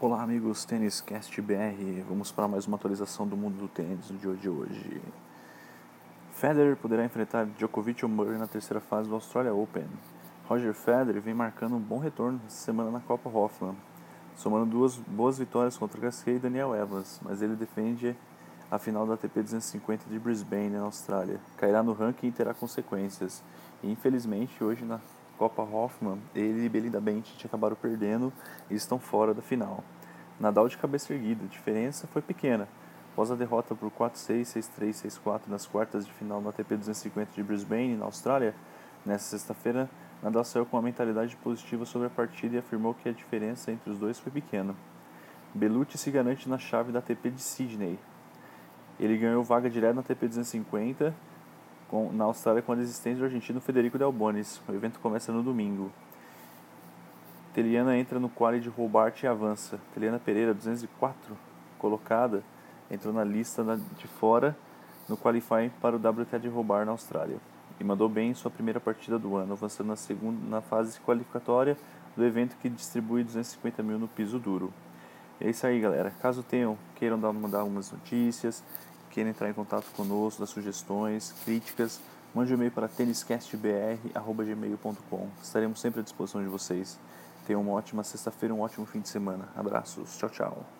Olá amigos Tênis Cast BR, vamos para mais uma atualização do mundo do tênis no dia de hoje. Federer poderá enfrentar Djokovic ou Murray na terceira fase do Australia Open. Roger Federer vem marcando um bom retorno essa semana na Copa Hoffman, somando duas boas vitórias contra Gasquet e Daniel Evans, mas ele defende a final da ATP 250 de Brisbane, na Austrália. Cairá no ranking e terá consequências. E infelizmente hoje na Copa Hoffman, ele e Belinda Bencic acabaram perdendo e estão fora da final. Nadal de cabeça erguida, a diferença foi pequena. Após a derrota por 4-6, 6-3, 6-4 nas quartas de final no ATP 250 de Brisbane, na Austrália, nesta sexta-feira, Nadal saiu com uma mentalidade positiva sobre a partida e afirmou que a diferença entre os dois foi pequena. Belucci se garante na chave da ATP de Sydney. Ele ganhou vaga direta na ATP 250 com, na Austrália com a desistência do argentino Federico Del Bonis. O evento começa no domingo. Teliana entra no quali de Hobart e avança. Teliana Pereira, 204, colocada, entrou na lista de fora no qualifying para o WTA de Hobart na Austrália. E mandou bem em sua primeira partida do ano, avançando na, segunda, na fase qualificatória do evento que distribui 250 mil no piso duro. É isso aí, galera. Caso tenham, queiram dar, mandar algumas notícias, queiram entrar em contato conosco, dar sugestões, críticas, mande um e-mail para têniscastbr.gmail.com. Estaremos sempre à disposição de vocês. Tenham uma ótima sexta-feira, um ótimo fim de semana. Abraços. Tchau, tchau.